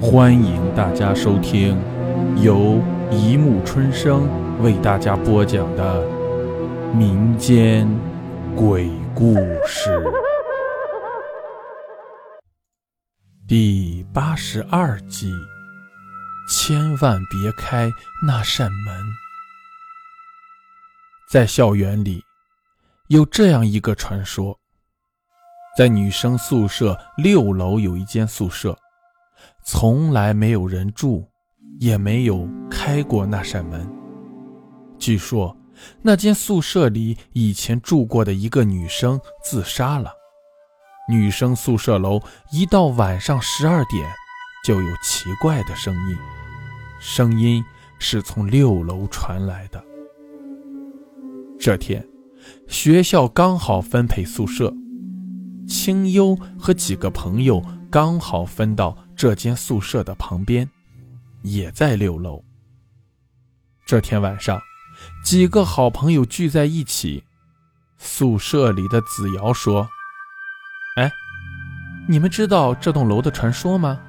欢迎大家收听由一木春生为大家播讲的民间鬼故事第八十二集。千万别开那扇门。在校园里，有这样一个传说：在女生宿舍六楼有一间宿舍。从来没有人住，也没有开过那扇门。据说那间宿舍里以前住过的一个女生自杀了。女生宿舍楼一到晚上十二点，就有奇怪的声音，声音是从六楼传来的。这天，学校刚好分配宿舍，清幽和几个朋友刚好分到。这间宿舍的旁边，也在六楼。这天晚上，几个好朋友聚在一起。宿舍里的子瑶说：“哎，你们知道这栋楼的传说吗？”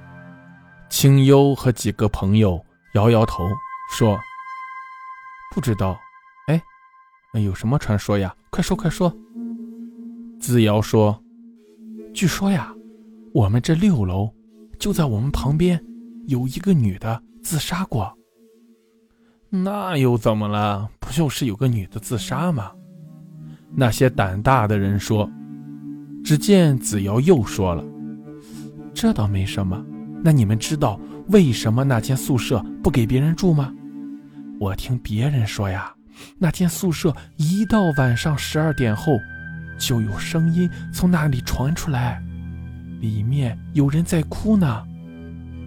清幽和几个朋友摇摇头说：“不知道。”哎，有什么传说呀？快说快说！子瑶说：“据说呀，我们这六楼……”就在我们旁边，有一个女的自杀过。那又怎么了？不就是有个女的自杀吗？那些胆大的人说。只见子瑶又说了：“这倒没什么。那你们知道为什么那间宿舍不给别人住吗？我听别人说呀，那间宿舍一到晚上十二点后，就有声音从那里传出来。”里面有人在哭呢，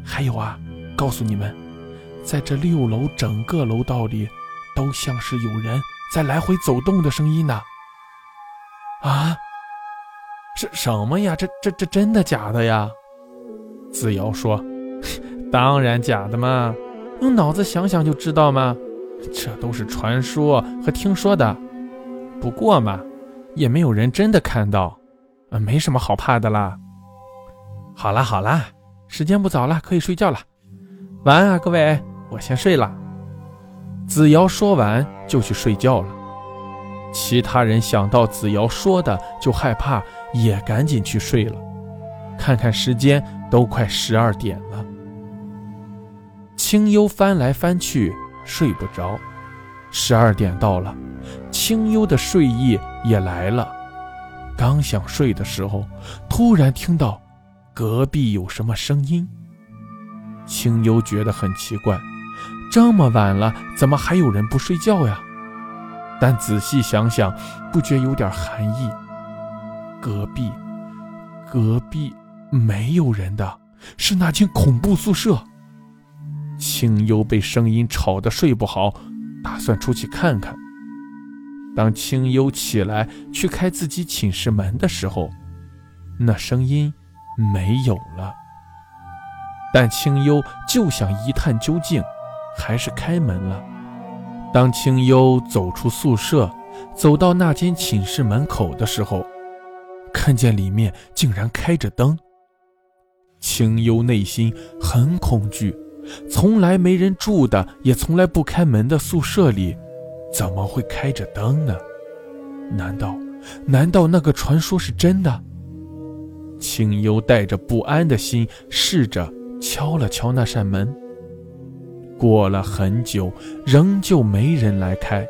还有啊，告诉你们，在这六楼整个楼道里，都像是有人在来回走动的声音呢。啊，是什么呀？这这这真的假的呀？子瑶说：“ 当然假的嘛，用脑子想想就知道嘛，这都是传说和听说的。不过嘛，也没有人真的看到，呃，没什么好怕的啦。”好啦好啦，时间不早了，可以睡觉了。晚安啊，各位，我先睡了。子瑶说完就去睡觉了。其他人想到子瑶说的就害怕，也赶紧去睡了。看看时间，都快十二点了。清幽翻来翻去睡不着，十二点到了，清幽的睡意也来了。刚想睡的时候，突然听到。隔壁有什么声音？清幽觉得很奇怪，这么晚了，怎么还有人不睡觉呀？但仔细想想，不觉有点寒意。隔壁，隔壁没有人的，是那间恐怖宿舍。清幽被声音吵得睡不好，打算出去看看。当清幽起来去开自己寝室门的时候，那声音。没有了，但清幽就想一探究竟，还是开门了。当清幽走出宿舍，走到那间寝室门口的时候，看见里面竟然开着灯。清幽内心很恐惧，从来没人住的，也从来不开门的宿舍里，怎么会开着灯呢？难道，难道那个传说是真的？清幽带着不安的心，试着敲了敲那扇门。过了很久，仍旧没人来开。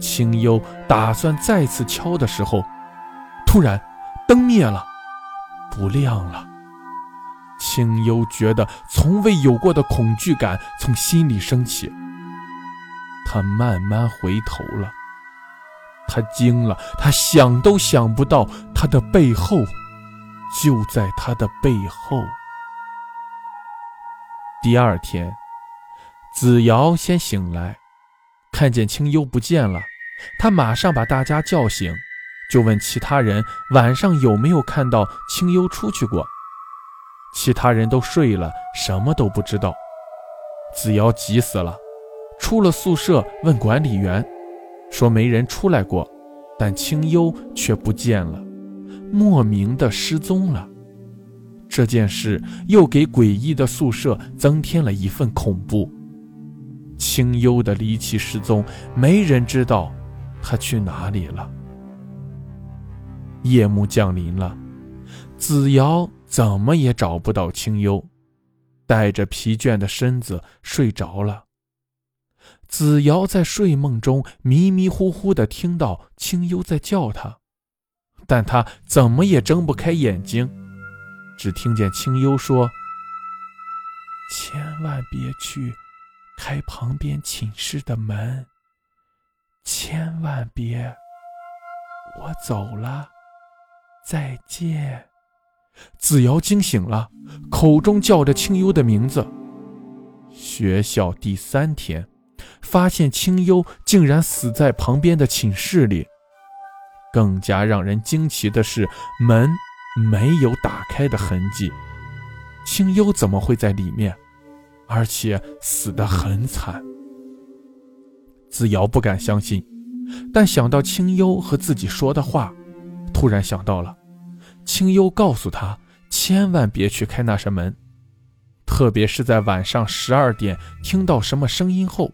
清幽打算再次敲的时候，突然灯灭了，不亮了。清幽觉得从未有过的恐惧感从心里升起，他慢慢回头了。他惊了，他想都想不到，他的背后，就在他的背后。第二天，子瑶先醒来，看见清幽不见了，他马上把大家叫醒，就问其他人晚上有没有看到清幽出去过。其他人都睡了，什么都不知道。子瑶急死了，出了宿舍问管理员。说没人出来过，但清幽却不见了，莫名的失踪了。这件事又给诡异的宿舍增添了一份恐怖。清幽的离奇失踪，没人知道他去哪里了。夜幕降临了，子瑶怎么也找不到清幽，带着疲倦的身子睡着了。子瑶在睡梦中迷迷糊糊的听到清幽在叫他，但他怎么也睁不开眼睛，只听见清幽说：“千万别去。”开旁边寝室的门，千万别！我走了，再见。子瑶惊醒了，口中叫着清幽的名字。学校第三天，发现清幽竟然死在旁边的寝室里。更加让人惊奇的是，门没有打开的痕迹，清幽怎么会在里面？而且死得很惨，子瑶不敢相信，但想到清幽和自己说的话，突然想到了，清幽告诉他千万别去开那扇门，特别是在晚上十二点听到什么声音后，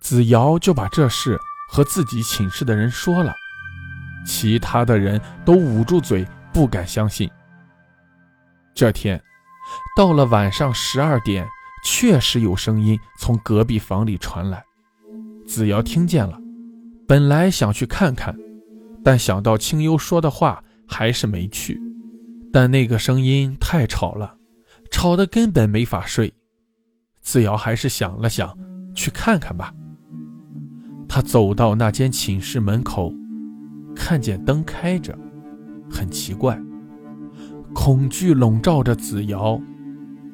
子瑶就把这事和自己寝室的人说了，其他的人都捂住嘴不敢相信。这天。到了晚上十二点，确实有声音从隔壁房里传来。子瑶听见了，本来想去看看，但想到清幽说的话，还是没去。但那个声音太吵了，吵得根本没法睡。子瑶还是想了想，去看看吧。他走到那间寝室门口，看见灯开着，很奇怪。恐惧笼罩着子瑶，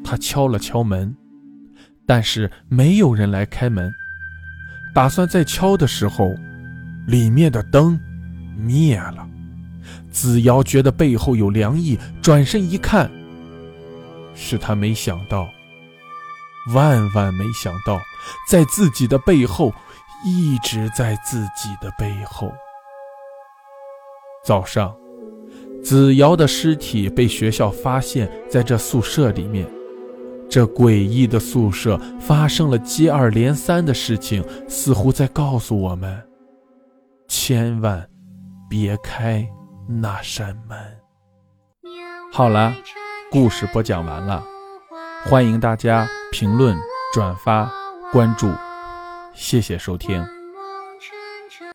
他敲了敲门，但是没有人来开门。打算再敲的时候，里面的灯灭了。子瑶觉得背后有凉意，转身一看，是他没想到，万万没想到，在自己的背后，一直在自己的背后。早上。子瑶的尸体被学校发现在这宿舍里面，这诡异的宿舍发生了接二连三的事情，似乎在告诉我们：千万别开那扇门。好了，故事播讲完了，欢迎大家评论、转发、关注，谢谢收听。